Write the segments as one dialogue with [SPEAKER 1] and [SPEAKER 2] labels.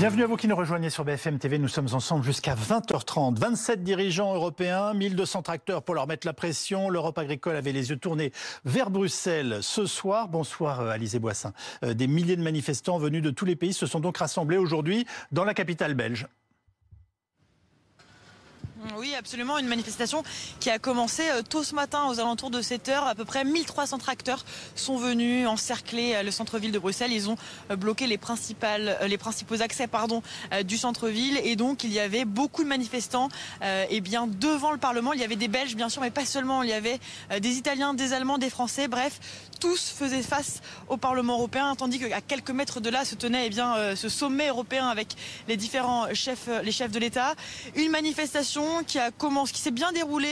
[SPEAKER 1] Bienvenue à vous qui nous rejoignez sur BFM TV. Nous sommes ensemble jusqu'à 20h30. 27 dirigeants européens, 1200 tracteurs pour leur mettre la pression. L'Europe agricole avait les yeux tournés vers Bruxelles ce soir. Bonsoir euh, Alizé Boissin. Euh, des milliers de manifestants venus de tous les pays se sont donc rassemblés aujourd'hui dans la capitale belge.
[SPEAKER 2] Oui, absolument. Une manifestation qui a commencé euh, tôt ce matin aux alentours de 7 heures. À peu près 1300 tracteurs sont venus encercler euh, le centre-ville de Bruxelles. Ils ont euh, bloqué les, principales, les principaux accès pardon, du centre-ville. Et donc, il y avait beaucoup de manifestants eh bien, devant le Parlement. Il y avait des Belges, bien sûr, mais pas seulement. Il y avait des Italiens, des Allemands, des Français. Bref, tous faisaient face au Parlement européen, tandis qu'à quelques mètres de là se tenait eh bien, ce sommet européen avec les différents chefs, les chefs de l'État. Une manifestation qui a commencé, qui s'est bien déroulé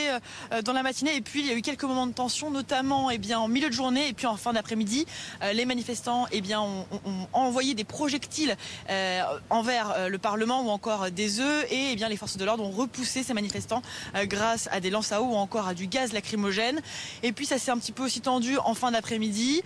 [SPEAKER 2] euh, dans la matinée et puis il y a eu quelques moments de tension, notamment eh bien en milieu de journée et puis en fin d'après-midi, euh, les manifestants eh bien ont, envoyé des projectiles euh, envers le Parlement ou encore des œufs et eh bien les forces de l'ordre ont repoussé ces manifestants grâce à des lances à eau ou encore à du gaz lacrymogène. Et puis ça s'est un petit peu aussi tendu en fin d'après-midi.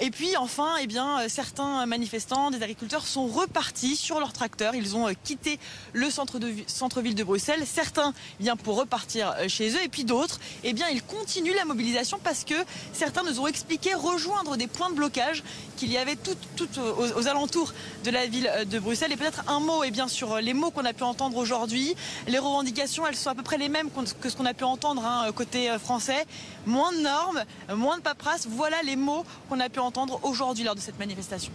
[SPEAKER 2] Et puis enfin, eh bien certains manifestants, des agriculteurs sont repartis sur leurs tracteurs. Ils ont quitté le centre de centre-ville de Bruxelles. Certains eh bien pour repartir euh, chez eux. Et puis d'autres, eh bien, ils continuent la mobilisation parce que certains nous ont expliqué rejoindre des points de blocage qu'il y avait tout, aux, alentours de la ville euh, de Bruxelles. Et peut-être un mot eh bien, sur euh, les mots qu'on a pu entendre aujourd'hui. Les revendications, elles sont à peu près les mêmes que ce qu'on a pu entendre hein, côté français. Moins de normes, moins de paperasse. Voilà les mots qu'on a pu entendre aujourd'hui lors de cette manifestation.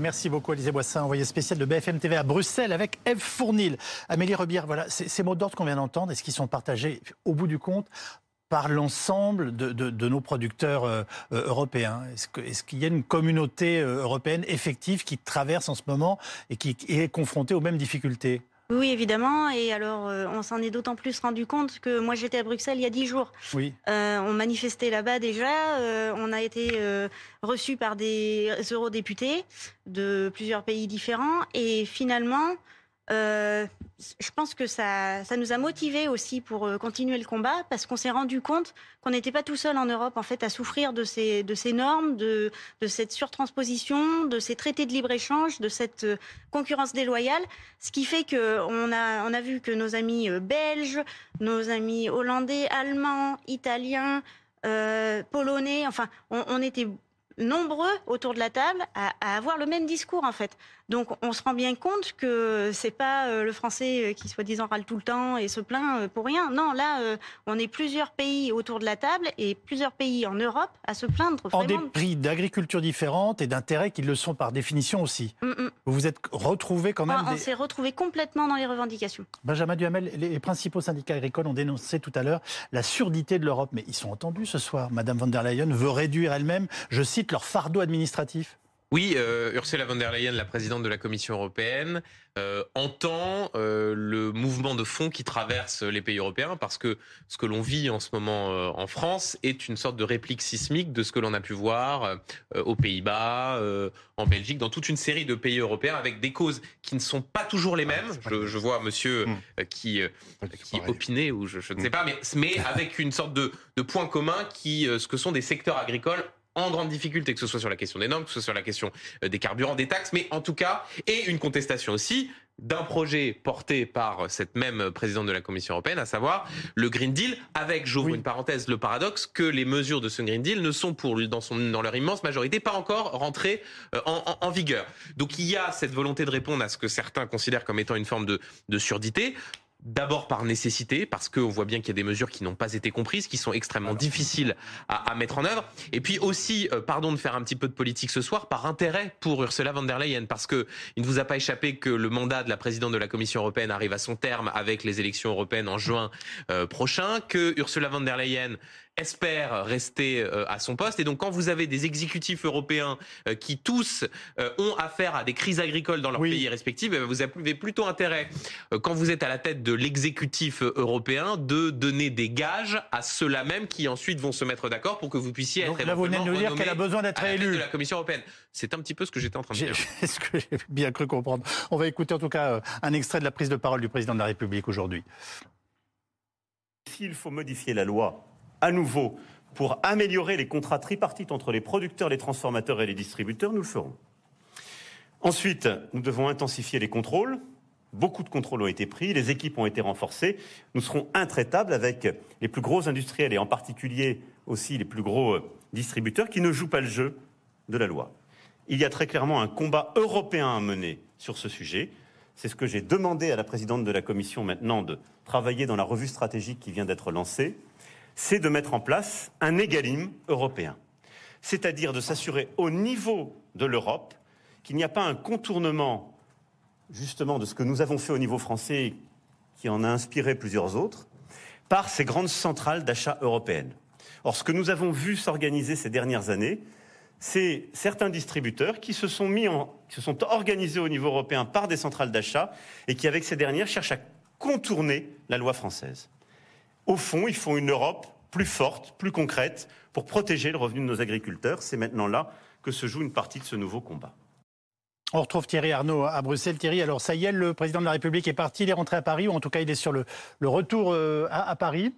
[SPEAKER 1] Merci beaucoup, Élisée Boissin, envoyé spécial de BFM TV à Bruxelles avec Eve Fournil. Amélie Rebière, voilà, ces mots d'ordre qu'on vient d'entendre, est-ce qu'ils sont partagés au bout du compte par l'ensemble de, nos producteurs euh, euh, européens? Est-ce qu'il y a une communauté euh, européenne effective qui traverse en ce moment et qui est confrontée aux mêmes difficultés?
[SPEAKER 3] Oui, évidemment. Et alors, euh, on s'en est d'autant plus rendu compte que moi, j'étais à Bruxelles il y a dix jours.
[SPEAKER 1] Oui.
[SPEAKER 3] Euh, on manifestait là-bas déjà. Euh, on a été reçus par des eurodéputés de plusieurs pays différents. Et finalement, euh, je pense que ça, ça nous a motivés aussi pour euh, continuer le combat parce qu'on s'est rendu compte qu'on n'était pas tout seul en Europe en fait à souffrir de ces, de ces normes, de, de cette surtransposition, de ces traités de libre-échange, de cette euh, concurrence déloyale. Ce qui fait qu'on a, on a vu que nos amis belges, nos amis hollandais, allemands, italiens, polonais, enfin, on, était nombreux autour de la table à, à, avoir le même discours en fait. Donc on se rend bien compte que c'est pas euh, le français euh, qui soi-disant râle tout le temps et se plaint euh, pour rien. Non, là on est plusieurs pays autour de la table et plusieurs pays en Europe à se plaindre.
[SPEAKER 1] En des prix d'agriculture différentes et d'intérêts qui le sont par définition aussi. Mm, mm. Vous vous êtes retrouvés quand même.
[SPEAKER 3] On s'est retrouvés complètement dans les revendications.
[SPEAKER 1] Benjamin Duhamel, les principaux syndicats agricoles ont dénoncé tout à l'heure la surdité de l'Europe, mais ils sont entendus ce soir. Madame von der Leyen veut réduire elle-même, je cite, leur fardeau administratif.
[SPEAKER 4] Oui, euh, Ursula von der Leyen, la présidente de la Commission européenne, euh, entend euh, le mouvement de fond qui traverse les pays européens parce que ce que l'on vit en ce moment en France est une sorte de réplique sismique de ce que l'on a pu voir aux Pays-Bas, en Belgique, dans toute une série de pays européens avec des causes qui ne sont pas toujours les mêmes. Je, je vois monsieur hmm. qui, qui opinait ou je, je, ne sais pas, mais, mais avec une sorte de, de point commun qui, ce que sont des secteurs agricoles en grande difficulté, que ce soit sur la question des normes, que ce soit sur la question euh, des carburants, des taxes, mais en tout cas, et une contestation aussi d'un projet porté par cette même présidente de la Commission européenne, à savoir le Green Deal, avec, j'ouvre une parenthèse, le paradoxe que les mesures de ce Green Deal ne sont pour dans, son, dans leur immense majorité pas encore rentrées euh, en, en, vigueur. Donc il y a cette volonté de répondre à ce que certains considèrent comme étant une forme de, de surdité. D'abord par nécessité, parce qu'on voit bien qu'il y a des mesures qui n'ont pas été comprises, qui sont extrêmement difficiles à, à, mettre en œuvre. Et puis aussi, euh, pardon de faire un petit peu de politique ce soir, par intérêt pour Ursula von der Leyen, parce que il ne vous a pas échappé que le mandat de la présidente de la Commission européenne arrive à son terme avec les élections européennes en juin euh, prochain, que Ursula von der Leyen espère rester euh, à son poste. Et donc, quand vous avez des exécutifs européens euh, qui tous euh, ont affaire à des crises agricoles dans leurs pays respectifs, eh ben, vous avez plutôt intérêt, quand vous êtes à la tête de l'exécutif européen, de donner des gages à ceux-là même qui ensuite vont se mettre d'accord pour que vous puissiez
[SPEAKER 1] donc, être là, vous venez de nous dire qu'elle a besoin d'être élue
[SPEAKER 4] de la Commission européenne. C'est un petit peu ce que j'étais en train de dire.
[SPEAKER 1] C'est ce que j'ai bien cru comprendre. On va écouter en tout cas un extrait de la prise de parole du président de la République aujourd'hui.
[SPEAKER 5] S'il faut modifier la loi à nouveau pour améliorer les contrats tripartites entre les producteurs, les transformateurs et les distributeurs, nous le ferons. Ensuite, nous devons intensifier les contrôles. Beaucoup de contrôles ont été pris, les équipes ont été renforcées. Nous serons intraitables avec les plus gros industriels et en particulier aussi les plus gros euh, distributeurs qui ne jouent pas le jeu de la loi. Il y a très clairement un combat européen à mener sur ce sujet. C'est ce que j'ai demandé à la présidente de la Commission maintenant de travailler dans la revue stratégique qui vient d'être lancée. C'est de mettre en place un égalim européen. C'est-à-dire de s'assurer au niveau de l'Europe qu'il n'y a pas un contournement justement de ce que nous avons fait au niveau français, qui en a inspiré plusieurs autres, par ces grandes centrales d'achat européennes. Or, ce que nous avons vu s'organiser ces dernières années, c'est certains distributeurs qui se sont mis qui se sont organisés au niveau européen par des centrales d'achat et qui, avec ces dernières, cherchent à contourner la loi française. Au fond, ils font une Europe plus forte, plus concrète, pour protéger le revenu de nos agriculteurs. C'est maintenant là que se joue une partie de ce nouveau combat.
[SPEAKER 1] On retrouve Thierry Arnaud à Bruxelles. Thierry, alors ça y est, le président de la République est parti, il est rentré à Paris, ou en tout cas il est sur le, retour euh, à Paris.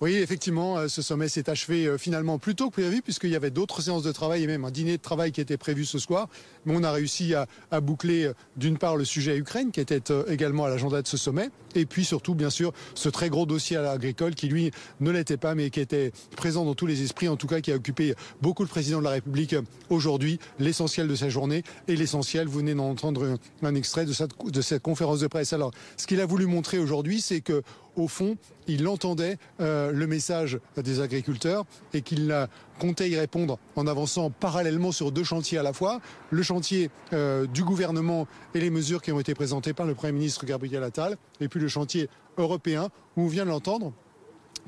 [SPEAKER 6] Oui, effectivement, euh, ce sommet s'est achevé euh, finalement plus tôt que prévu, puisqu'il y avait d'autres séances de travail et même un dîner de travail qui était prévu ce soir. Mais on a réussi à, boucler euh, d'une part le sujet Ukraine, qui était également à l'agenda de ce sommet, et puis surtout, bien sûr, ce très gros dossier agricole qui, lui, ne l'était pas, mais qui était présent dans tous les esprits, en tout cas qui a occupé beaucoup le président de la République aujourd'hui, l'essentiel de sa journée, et l'essentiel, vous venez d'entendre un, extrait de cette conférence de presse. Alors, ce qu'il a voulu montrer aujourd'hui, c'est que au fond, il entendait euh, le message des agriculteurs et qu'il comptait y répondre en avançant parallèlement sur deux chantiers à la fois. Le chantier euh, du gouvernement et les mesures qui ont été présentées par le Premier ministre Gabriel Attal, et puis le chantier européen, où on vient de l'entendre,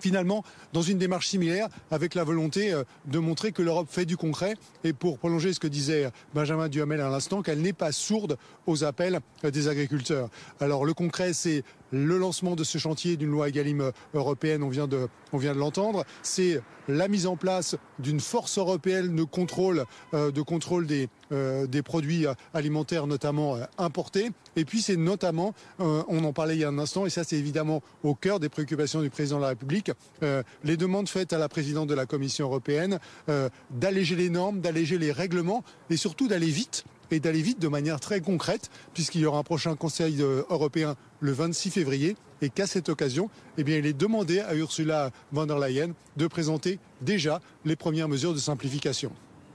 [SPEAKER 6] finalement dans une démarche similaire avec la volonté euh, de montrer que l'Europe fait du concret et pour prolonger ce que disait Benjamin Duhamel à l'instant, qu'elle n'est pas sourde aux appels des agriculteurs. Alors le concret, c'est le lancement de ce chantier d'une loi Egalim européenne, on vient de, l'entendre. C'est la mise en place d'une force européenne de contrôle, euh, euh, des produits alimentaires, notamment euh, importés. Et puis c'est notamment, on en parlait il y a un instant, et ça c'est évidemment au cœur des préoccupations du président de la République, les demandes faites à la présidente de la Commission européenne d'alléger les normes, d'alléger les règlements et surtout d'aller vite et d'aller vite de manière très concrète, puisqu'il y aura un prochain Conseil euh, européen le 26 février, et qu'à cette occasion, eh il est demandé à Ursula von der Leyen de présenter déjà les premières mesures de simplification.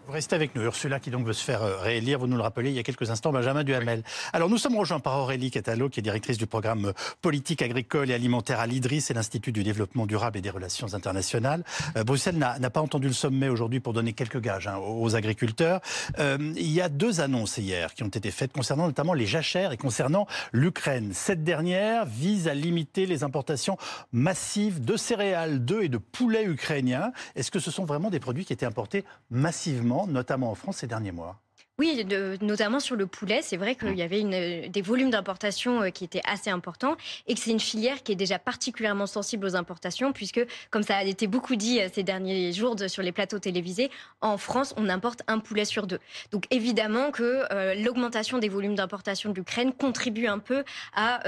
[SPEAKER 1] Vous restez avec nous, Ursula, qui donc veut se faire euh, réélire. Vous nous le rappelez il y a quelques instants, Benjamin Duhamel. Alors, nous sommes rejoints par Aurélie Catalo, qui est directrice du programme euh, politique agricole et alimentaire à l'IDRIS et l'Institut du développement durable et des relations internationales. Euh, Bruxelles n'a pas entendu le sommet aujourd'hui pour donner quelques gages hein, aux agriculteurs. il y a deux annonces hier qui ont été faites concernant notamment les jachères et concernant l'Ukraine. Cette dernière vise à limiter les importations massives de céréales, d'œufs et de poulets ukrainiens. Est-ce que ce sont vraiment des produits qui étaient importés massivement notamment en France ces derniers mois.
[SPEAKER 7] Oui, notamment sur le poulet. C'est vrai qu'il y avait une, des volumes d'importation euh, qui étaient assez importants et que c'est une filière qui est déjà particulièrement sensible aux importations puisque, comme ça a été beaucoup dit euh, ces derniers jours sur les plateaux télévisés, en France, on importe un poulet sur deux. Donc évidemment que euh, l'augmentation des volumes d'importation de l'Ukraine contribue un peu à...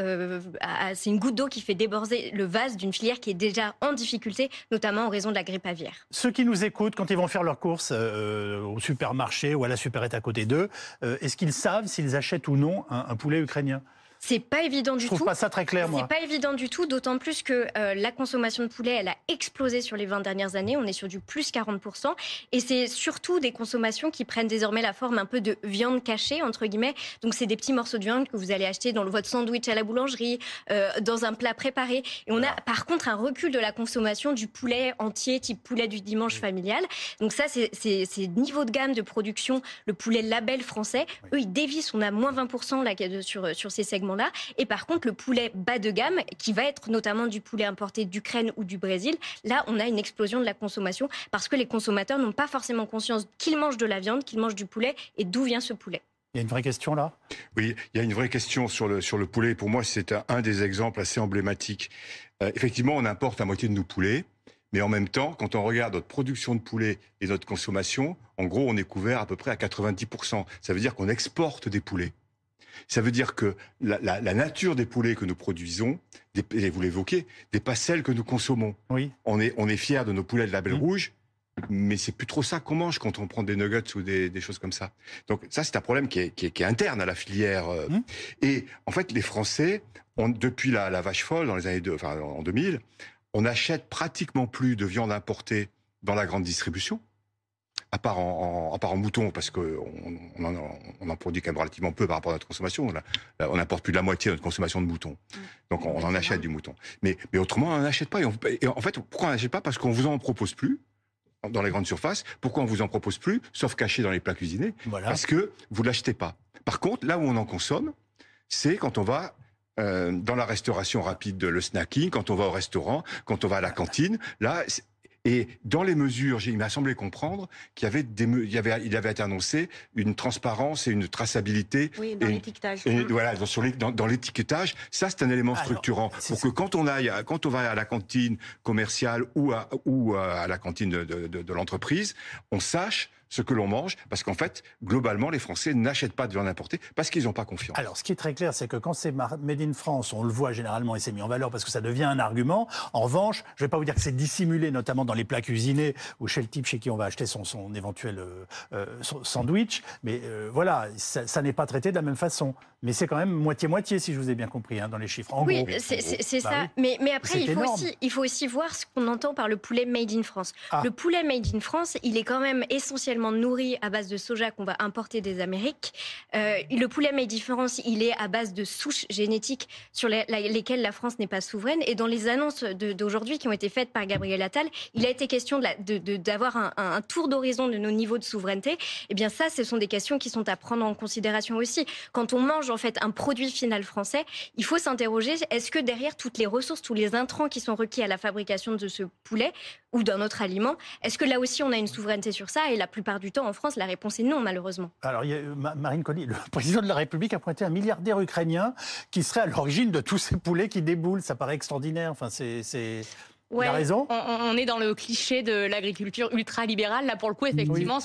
[SPEAKER 7] c'est une goutte d'eau qui fait déborder le vase d'une filière qui est déjà en difficulté, notamment en raison de la grippe aviaire.
[SPEAKER 1] Ceux qui nous écoutent, quand ils vont faire leurs courses au supermarché ou à la supérette à côté deux. Euh, est-ce qu'ils savent s'ils achètent ou non un poulet ukrainien?
[SPEAKER 7] C'est pas évident du
[SPEAKER 1] tout. Je trouve pas ça très clair, moi.
[SPEAKER 7] C'est pas évident du tout, d'autant plus que euh, la consommation de poulet, elle a explosé sur les 20 dernières années. On est sur du plus 40%. Et c'est surtout des consommations qui prennent désormais la forme un peu de viande cachée, entre guillemets. Donc, c'est des petits morceaux de viande que vous allez acheter dans votre sandwich à la boulangerie, euh, dans un plat préparé. Et on a, par contre, un recul de la consommation du poulet entier, type poulet du dimanche familial. Donc, ça, c'est niveau de gamme de production, le poulet label français. Eux, ils dévissent. On a moins 20% là, sur, sur ces segments là Et par contre, le poulet bas de gamme, qui va être notamment du poulet importé d'Ukraine ou du Brésil, là, on a une explosion de la consommation parce que les consommateurs n'ont pas forcément conscience qu'ils mangent de la viande, qu'ils mangent du poulet et d'où vient ce poulet.
[SPEAKER 1] Il y a une vraie question là?
[SPEAKER 8] Oui, il y a une vraie question sur le, sur le poulet. Pour moi, c'est un, des exemples assez emblématiques. Euh, effectivement, on importe la moitié de nos poulets. Mais en même temps, quand on regarde notre production de poulet et notre consommation, en gros, on est couvert à peu près à 90%. Ça veut dire qu'on exporte des poulets. Ça veut dire que la, nature des poulets que nous produisons, et vous l'évoquez, n'est pas celle que nous consommons.
[SPEAKER 1] Oui.
[SPEAKER 8] On est, on est fiers de nos poulets de label mmh. rouge, mais c'est plus trop ça qu'on mange quand on prend des nuggets ou des, des choses comme ça. Donc ça, c'est un problème qui est, qui, est, qui est, interne à la filière. Mmh. Et en fait, les Français, depuis la, la, vache folle, dans les années de, enfin, en 2000, on achète pratiquement plus de viande importée dans la grande distribution à part en, en, à part en mouton, parce qu'on on en, on en produit quand même relativement peu par rapport à notre consommation. On, on importe plus de la moitié de notre consommation de mouton. Mmh. Donc on, on en achète du mouton. Mais, mais autrement, on n'en achète pas. Et, et, en fait, pourquoi on n'achète pas? Parce qu'on vous en propose plus dans les grandes surfaces. Pourquoi on vous en propose plus, sauf caché dans les plats cuisinés? Voilà. Parce que vous l'achetez pas. Par contre, là où on en consomme, c'est quand on va euh, dans la restauration rapide, le snacking, quand on va au restaurant, quand on va à la cantine. Là, et dans les mesures, il m'a semblé comprendre qu'il y avait des, il y avait, il avait été annoncé une transparence et une traçabilité.
[SPEAKER 3] Oui, dans l'étiquetage.
[SPEAKER 8] Voilà, dans, sur les, dans, dans l'étiquetage, ça c'est un élément Alors, structurant pour que quand on aille, quand on va à la cantine commerciale ou à, ou à la cantine de, de, de, de l'entreprise, on sache ce que l'on mange, parce qu'en fait, globalement, les Français n'achètent pas de viande importée parce qu'ils n'ont pas confiance.
[SPEAKER 1] Alors, ce qui est très clair, c'est que quand c'est made in France, on le voit généralement et c'est mis en valeur parce que ça devient un argument. En revanche, je ne vais pas vous dire que c'est dissimulé, notamment dans les plats cuisinés ou chez le type chez qui on va acheter son, son éventuel euh, euh sandwich, mais euh, voilà, ça, ça n'est pas traité de la même façon. Mais c'est quand même moitié-moitié, si je vous ai bien compris, hein, dans les chiffres. En
[SPEAKER 7] oui, c'est bah ça. Oui. Mais, mais après, il faut, aussi, il faut aussi voir ce qu'on entend par le poulet made in France. Ah. Le poulet made in France, il est quand même essentiellement nourri à base de soja qu'on va importer des Amériques. Euh, le poulet made in France, il est à base de souches génétiques sur lesquelles la France n'est pas souveraine. Et dans les annonces d'aujourd'hui qui ont été faites par Gabriel Attal, il a été question d'avoir un, tour d'horizon de nos niveaux de souveraineté. Eh bien, ça, ce sont des questions qui sont à prendre en considération aussi. Quand on mange en fait un produit final français, il faut s'interroger est-ce que derrière toutes les ressources, tous les intrants qui sont requis à la fabrication de ce poulet ou d'un autre aliment, est-ce que là aussi on a une souveraineté sur ça Et la plupart du temps en France, la réponse est non, malheureusement.
[SPEAKER 1] Alors, il y a, Marine Colli, le président de la République a pointé un milliardaire ukrainien qui serait à l'origine de tous ces poulets qui déboulent. Ça paraît extraordinaire. Enfin, c'est.
[SPEAKER 9] Ouais,
[SPEAKER 1] Il a raison.
[SPEAKER 9] On, on, est dans le cliché de l'agriculture ultra-libérale. Là, pour le coup, effectivement, oui.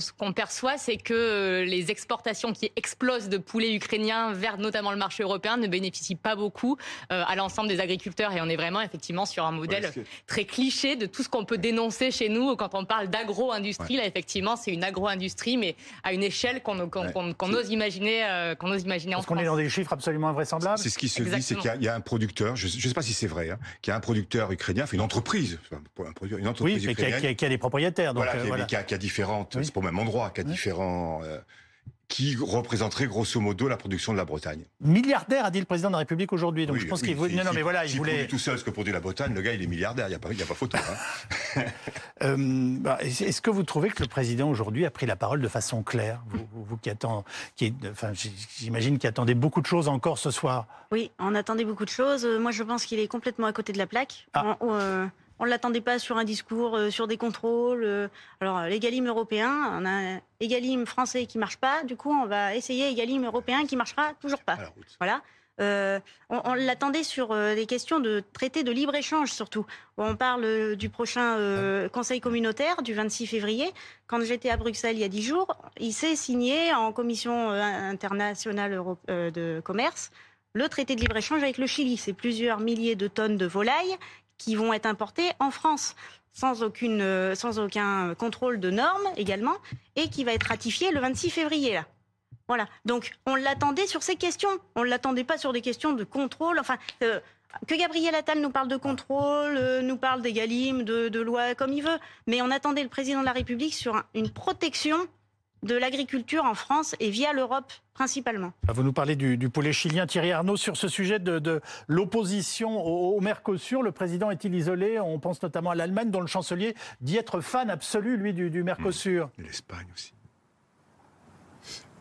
[SPEAKER 9] ce qu'on qu perçoit, c'est que les exportations qui explosent de poulets ukrainiens vers notamment le marché européen ne bénéficient pas beaucoup euh, à l'ensemble des agriculteurs. Et on est vraiment, effectivement, sur un modèle ouais, très cliché de tout ce qu'on peut dénoncer chez nous quand on parle d'agro-industrie. Ouais. Là, effectivement, c'est une agro-industrie, mais à une échelle qu'on qu qu ose imaginer, euh, qu'on ose imaginer
[SPEAKER 1] Parce
[SPEAKER 9] en France.
[SPEAKER 1] qu'on est dans des chiffres absolument invraisemblables.
[SPEAKER 8] C'est ce qui se Exactement. dit, c'est qu'il y, y, a un producteur, je ne sais pas si c'est vrai, hein, qu'il y a un producteur ukrainien ukrainien, fait une entreprise, une entreprise
[SPEAKER 1] oui, ukrainienne. Qui a, qui a, des propriétaires. Donc,
[SPEAKER 8] voilà, euh, voilà. Qui, a, qui, a, différentes, oui. c'est pas au même endroit, qui a oui. différents. Euh, qui représenterait grosso modo la production de la Bretagne.
[SPEAKER 1] Milliardaire, a dit le président de la République aujourd'hui. Donc oui, je pense qu'il voulait. Non, non, mais voilà,
[SPEAKER 8] il voulait. tout seul ce que produit la Bretagne, le gars, il est milliardaire. Il n'y a, pas, y a pas photo. Hein.
[SPEAKER 1] euh, bah, Est-ce que vous trouvez que le président aujourd'hui a pris la parole de façon claire Vous, vous, vous qui attend, qui est, enfin, j'imagine qu'il attendait beaucoup de choses encore ce soir?
[SPEAKER 3] Oui, on attendait beaucoup de choses. Euh, moi, je pense qu'il est complètement à côté de la plaque. Ah. On, euh, on ne l'attendait pas sur un discours, euh, sur des contrôles. Euh, alors, l'égalim européen, on a un égalim français qui ne marche pas. Du coup, on va essayer égalim européen qui ne marchera toujours pas. Voilà. Euh, on, on l'attendait sur euh, des questions de traité de libre-échange surtout. On parle euh, du prochain euh, Conseil communautaire du 26 février. Quand j'étais à Bruxelles il y a dix jours, il s'est signé en Commission internationale de commerce le traité de libre-échange avec le Chili. C'est plusieurs milliers de tonnes de volailles qui vont être importés en France sans, aucune, euh, sans aucun contrôle de normes également, et qui va être ratifié le 26 février. Là. Voilà. Donc on l'attendait sur ces questions. On ne l'attendait pas sur des questions de contrôle. Enfin, euh, que Gabriel Attal nous parle de contrôle, euh, nous parle des galimes, de, de loi comme il veut, mais on attendait le président de la République sur un, une protection de l'agriculture en France et via l'Europe principalement.
[SPEAKER 1] Ah, vous nous parlez du, du, poulet chilien. Thierry Arnaud, sur ce sujet de, de l'opposition au, au, Mercosur, le président est-il isolé? On pense notamment à l'Allemagne, dont le chancelier dit être fan absolu, lui, du, du Mercosur.
[SPEAKER 8] Mmh. L'Espagne aussi.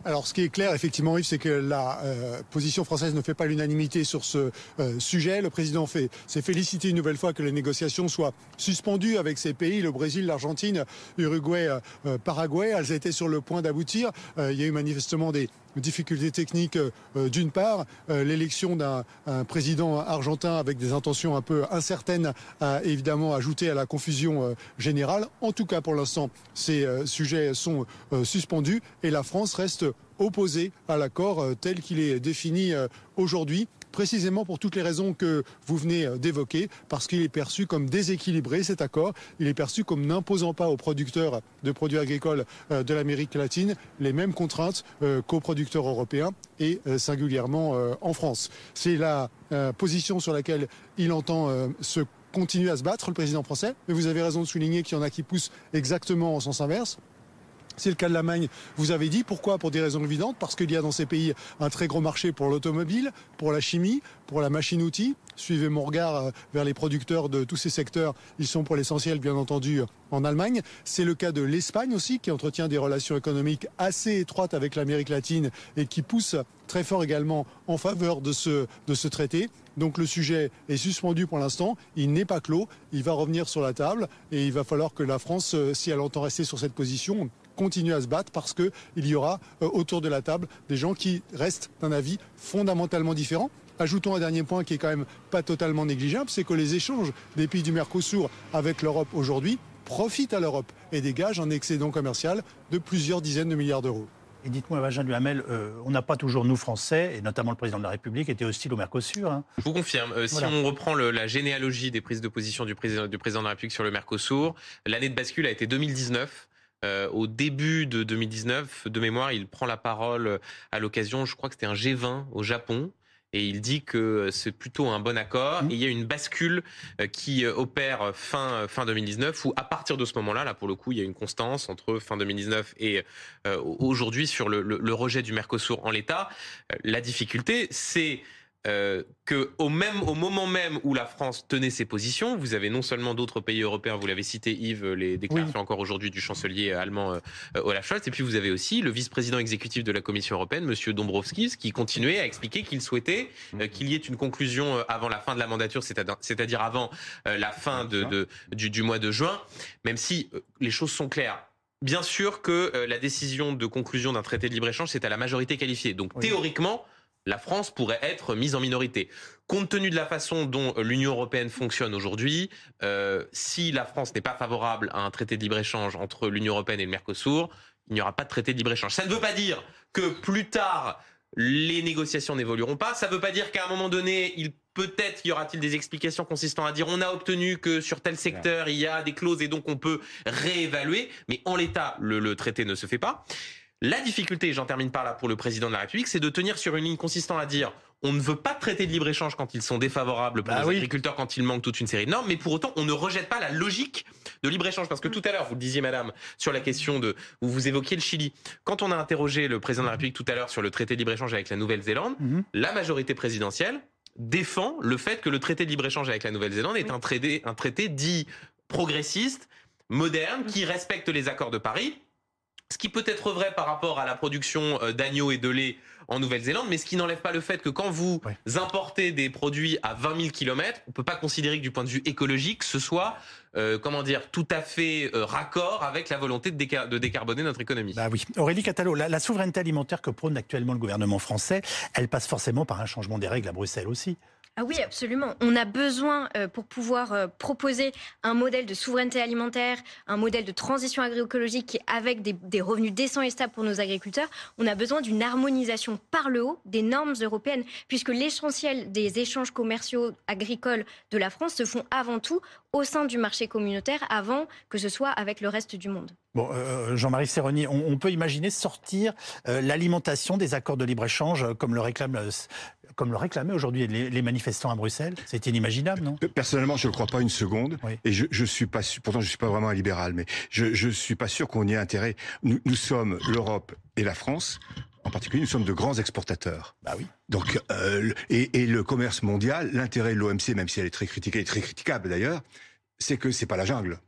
[SPEAKER 6] Alors, ce qui est clair, effectivement, Yves, c'est que la euh, position française ne fait pas l'unanimité sur ce euh, sujet. Le président s'est félicité une nouvelle fois que les négociations soient suspendues avec ces pays, le Brésil, l'Argentine, l'Uruguay, euh, Paraguay. Elles étaient sur le point d'aboutir. il y a eu manifestement des difficultés techniques euh, d'une part, euh, l'élection d'un président argentin avec des intentions un peu incertaines a évidemment ajouté à la confusion euh, générale. En tout cas, pour l'instant, ces sujets sont suspendus et la France reste opposée à l'accord tel qu'il est défini aujourd'hui. Précisément pour toutes les raisons que vous venez euh, d'évoquer, parce qu'il est perçu comme déséquilibré cet accord, il est perçu comme n'imposant pas aux producteurs de produits agricoles euh, de l'Amérique latine les mêmes contraintes euh, qu'aux producteurs européens et singulièrement en France. C'est la position sur laquelle il entend se continuer à se battre, le président français, mais vous avez raison de souligner qu'il y en a qui poussent exactement en sens inverse. C'est le cas de l'Allemagne. Vous avez dit pourquoi Pour des raisons évidentes, parce qu'il y a dans ces pays un très gros marché pour l'automobile, pour la chimie, pour la machine-outil. Suivez mon regard euh, vers les producteurs de tous ces secteurs. Ils sont pour l'essentiel, bien entendu, en Allemagne. C'est le cas de l'Espagne aussi, qui entretient des relations économiques assez étroites avec l'Amérique latine et qui pousse très fort également en faveur de ce, de ce traité. Donc le sujet est suspendu pour l'instant, il n'est pas clos, il va revenir sur la table et il va falloir que la France, euh, si elle entend rester sur cette position, continue à se battre parce qu'il y aura euh, autour de la table des gens qui restent d'un avis fondamentalement différent. Ajoutons un dernier point qui est quand même pas totalement négligeable, c'est que les échanges des pays du Mercosur avec l'Europe aujourd'hui profitent à l'Europe et dégagent un excédent commercial de plusieurs dizaines de milliards d'euros.
[SPEAKER 1] Et dites-moi, Benjamin Duhamel, euh, on n'a pas toujours, nous Français, et notamment le président de la République, été hostile au Mercosur. Hein.
[SPEAKER 4] Je vous confirme. Euh, si on reprend la généalogie des prises de position du président, du président de la République sur le Mercosur, l'année de bascule a été 2019. Euh, au début de 2019, de mémoire, il prend la parole à l'occasion, je crois que c'était un G20 au Japon, et il dit que c'est plutôt un bon accord. Mmh. Et il y a une bascule euh, qui euh, opère fin fin 2019, où à partir de ce moment-là, là pour le coup, il y a une constance entre fin 2019 et aujourd'hui sur le, le, rejet du Mercosur en l'état. La difficulté, c'est euh, que au même au moment même où la France tenait ses positions, vous avez non seulement d'autres pays européens, vous l'avez cité Yves, les déclarations encore aujourd'hui du chancelier allemand euh, Olaf Scholz, et puis vous avez aussi le vice-président exécutif de la Commission européenne, Monsieur Dombrovskis, qui continuait à expliquer qu'il souhaitait euh, qu'il y ait une conclusion euh, avant la fin de la mandature, c'est-à-dire avant la fin de, de du, du, mois de juin, même si les choses sont claires. Bien sûr que la décision de conclusion d'un traité de libre-échange, c'est à la majorité qualifiée. Donc théoriquement, la France pourrait être mise en minorité. Compte tenu de la façon dont l'Union européenne fonctionne aujourd'hui, euh, si la France n'est pas favorable à un traité de libre-échange entre l'Union européenne et le Mercosur, il n'y aura pas de traité de libre-échange. Ça ne veut pas dire que plus tard, les négociations n'évolueront pas. Ça ne veut pas dire qu'à un moment donné, il peut-être y aura-t-il des explications consistant à dire on a obtenu que sur tel secteur il y a des clauses et donc on peut réévaluer. Mais en l'état, le traité ne se fait pas. La difficulté, j'en termine par là pour le président de la République, c'est de tenir sur une ligne consistant à dire on ne veut pas traiter de libre-échange quand ils sont défavorables pour bah les agriculteurs, quand il manque toute une série de normes, mais pour autant, on ne rejette pas la logique de libre-échange. Parce que tout à l'heure, vous le disiez, madame, sur la question de, vous vous évoquiez le Chili. Quand on a interrogé le président de la République tout à l'heure sur le traité de libre-échange avec la Nouvelle-Zélande, mhm. la majorité présidentielle défend le fait que le traité de libre-échange avec la Nouvelle-Zélande est un traité, un traité dit progressiste, moderne, qui respecte les accords de Paris ce qui peut être vrai par rapport à la production euh, d'agneaux et de lait en Nouvelle-Zélande, mais ce qui n'enlève pas le fait que quand vous importez des produits à 20 000 km, on peut pas considérer que du point de vue écologique, ce soit euh, comment dire tout à fait euh, raccord avec la volonté de, de, décarboner notre économie.
[SPEAKER 1] Bah oui, Aurélie Catalo, la, la souveraineté alimentaire que prône actuellement le gouvernement français, elle passe forcément par un changement des règles à Bruxelles aussi.
[SPEAKER 7] Ah oui, absolument. On a besoin, euh, pour pouvoir euh, proposer un modèle de souveraineté alimentaire, un modèle de transition agroécologique avec des, revenus décents et stables pour nos agriculteurs, on a besoin d'une harmonisation par le haut des normes européennes, puisque l'essentiel des échanges commerciaux agricoles de la France se font avant tout au sein du marché communautaire, avant que ce soit avec le reste du monde.
[SPEAKER 1] Bon, euh, Jean-Marie Serroni, on, peut imaginer sortir l'alimentation des accords de libre-échange, comme le réclame comme le réclamaient aujourd'hui les, manifestants à Bruxelles. C'est inimaginable, non?
[SPEAKER 8] Personnellement, je ne crois pas une seconde. Et je, je suis pas, pourtant, je suis pas vraiment un libéral, mais je, ne suis pas sûr qu'on y ait intérêt. Nous, sommes l'Europe et la France. En particulier, nous sommes de grands exportateurs.
[SPEAKER 1] Bah oui.
[SPEAKER 8] Donc, euh, et, le commerce mondial, l'intérêt de l'OMC, même si elle est très critiquée, et très critiquable d'ailleurs, c'est que c'est pas la jungle.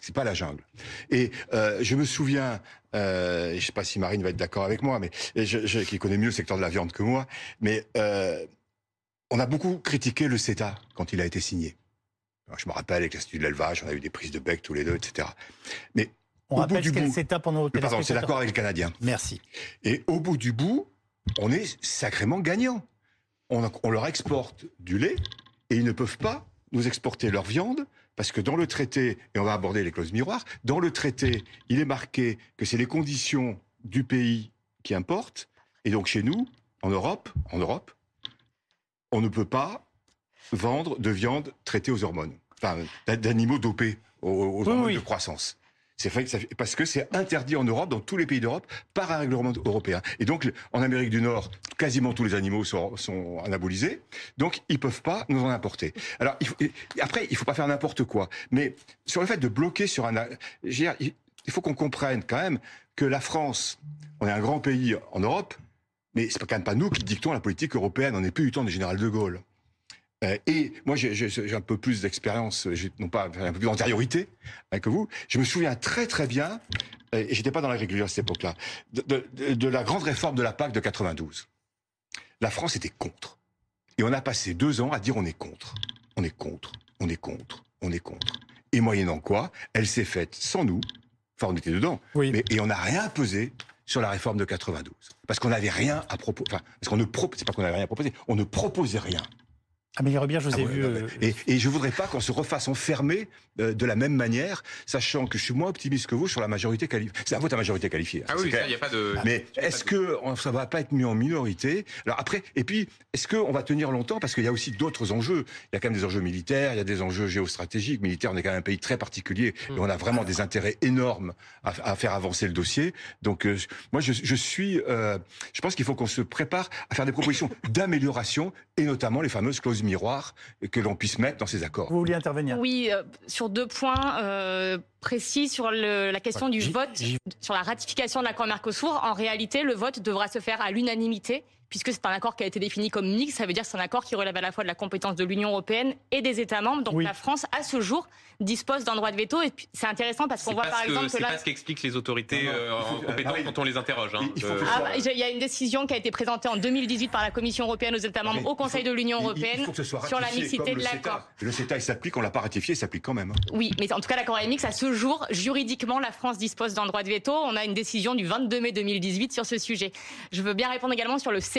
[SPEAKER 8] C'est pas la jungle. Et euh, je me souviens, euh, je sais pas si Marine va être d'accord avec moi, mais je, qui connaît mieux le secteur de la viande que moi, mais euh, on a beaucoup critiqué le CETA quand il a été signé. je me rappelle avec l'Institut de l'élevage, on a eu des prises de bec tous les deux, etc. Mais
[SPEAKER 1] on rappelle ce qu'est le CETA pendant
[SPEAKER 8] Pardon, c'est l'accord avec le Canadien.
[SPEAKER 1] Merci.
[SPEAKER 8] Et au bout du bout, on est sacrément gagnant. On, on leur exporte du lait et ils ne peuvent pas nous exporter leur viande parce que dans le traité, et on va aborder les clauses miroirs, dans le traité, il est marqué que c'est les conditions du pays qui importent, et donc chez nous, en Europe, en Europe, on ne peut pas vendre de viande traitée aux hormones, enfin, d'animaux dopés aux, hormones de croissance. C'est parce que c'est interdit en Europe, dans tous les pays d'Europe, par un règlement européen. Et donc, en Amérique du Nord, quasiment tous les animaux sont, anabolisés, donc ils peuvent pas nous en importer. Alors, il après, il faut pas faire n'importe quoi. Mais sur le fait de bloquer sur un, il faut qu'on comprenne quand même que la France, on est un grand pays en Europe, mais c'est quand même pas nous qui dictons la politique européenne. On n'est plus du temps du général de Gaulle. Euh, et moi, j'ai un peu plus d'expérience, non pas un peu plus d'antériorité hein, que vous. Je me souviens très très bien, euh, et j'étais pas dans l'agriculture à cette époque-là, de, de, la grande réforme de la PAC de 92. La France était contre. Et on a passé deux ans à dire on est contre, on est contre, on est contre, on est contre. Et moyennant quoi, elle s'est faite sans nous. Enfin, on était dedans. Oui. Mais, et on n'a rien pesé sur la réforme de 92. Parce qu'on n'avait rien à proposer. Enfin, parce qu'on ne c'est pas qu'on n'avait rien à proposer, on ne proposait rien.
[SPEAKER 1] Amélie Robert, je vous ai ah vu.
[SPEAKER 8] Euh, et, et, je voudrais pas qu'on se refasse enfermer euh, de la même manière, sachant que je suis moins optimiste que vous sur la majorité qualifiée. C'est à majorité qualifiée.
[SPEAKER 4] Hein, ah oui, il n'y a pas de.
[SPEAKER 8] Mais est-ce que ça va pas être mis en minorité? Alors après, et puis, est-ce qu'on va tenir longtemps? Parce qu'il y a aussi d'autres enjeux. Il y a quand même des enjeux militaires, il y a des enjeux géostratégiques, militaires. On est quand même un pays très particulier et on a vraiment des intérêts énormes à, à faire avancer le dossier. Donc, euh, moi, je, je suis. je pense qu'il faut qu'on se prépare à faire des propositions d'amélioration et notamment les fameuses clauses miroirs que l'on puisse mettre dans ces accords.
[SPEAKER 1] Vous vouliez intervenir?
[SPEAKER 9] Oui, euh, sur deux points euh, précis sur la question du vote, sur la ratification de l'accord Mercosur. En réalité, le vote devra se faire à l'unanimité puisque c'est un accord qui a été défini comme mix, ça veut dire que c'est un accord qui relève à la fois de la compétence de l'Union européenne et des États membres. Donc la France, à ce jour, dispose d'un droit de veto. Et c'est intéressant parce qu'on voit par exemple
[SPEAKER 4] que là... C'est pas ce qu'expliquent les autorités euh, compétentes ah quand on les interroge. Hein.
[SPEAKER 9] Euh, ah, il y a une décision qui a été présentée en 2018 par la Commission européenne aux États membres au Conseil de l'Union européenne sur la mixité de l'accord.
[SPEAKER 8] Le CETA, il s'applique, on l'a pas ratifié, il s'applique quand même. Hein.
[SPEAKER 9] Oui, mais en tout cas, l'accord est mix. À ce jour, juridiquement, la France dispose d'un droit de veto. On a une décision du 22 mai 2018 sur ce sujet. Je veux bien répondre également sur le CETA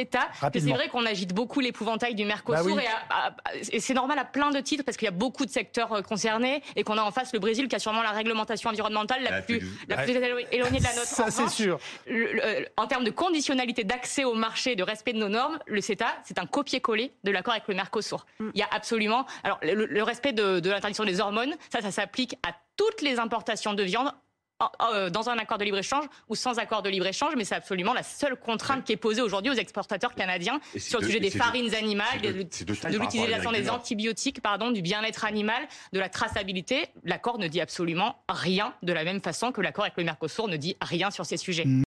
[SPEAKER 9] vrai qu'on agite beaucoup l'épouvantail du Mercosur bah et, c'est normal à plein de titres parce qu'il y a beaucoup de secteurs euh, concernés et qu'on a en face le Brésil qui a sûrement la réglementation environnementale la, plus, la plus éloignée de la nôtre.
[SPEAKER 1] Ça, c'est sûr.
[SPEAKER 9] Euh, en termes de conditionnalité d'accès au marché, de respect de nos normes, le CETA, c'est un copier-coller de l'accord avec le Mercosur. Mm. Il y a absolument. Alors, le, respect de, de l'interdiction des hormones, ça, ça s'applique à toutes les importations de viande dans un accord de libre-échange ou sans accord de libre-échange, mais c'est absolument la seule contrainte qui est posée aujourd'hui aux exportateurs canadiens sur le sujet des farines animales, de, l'utilisation des antibiotiques, pardon, du bien-être animal, de la traçabilité. L'accord ne dit absolument rien de la même façon que l'accord avec le Mercosur ne dit rien sur ces sujets.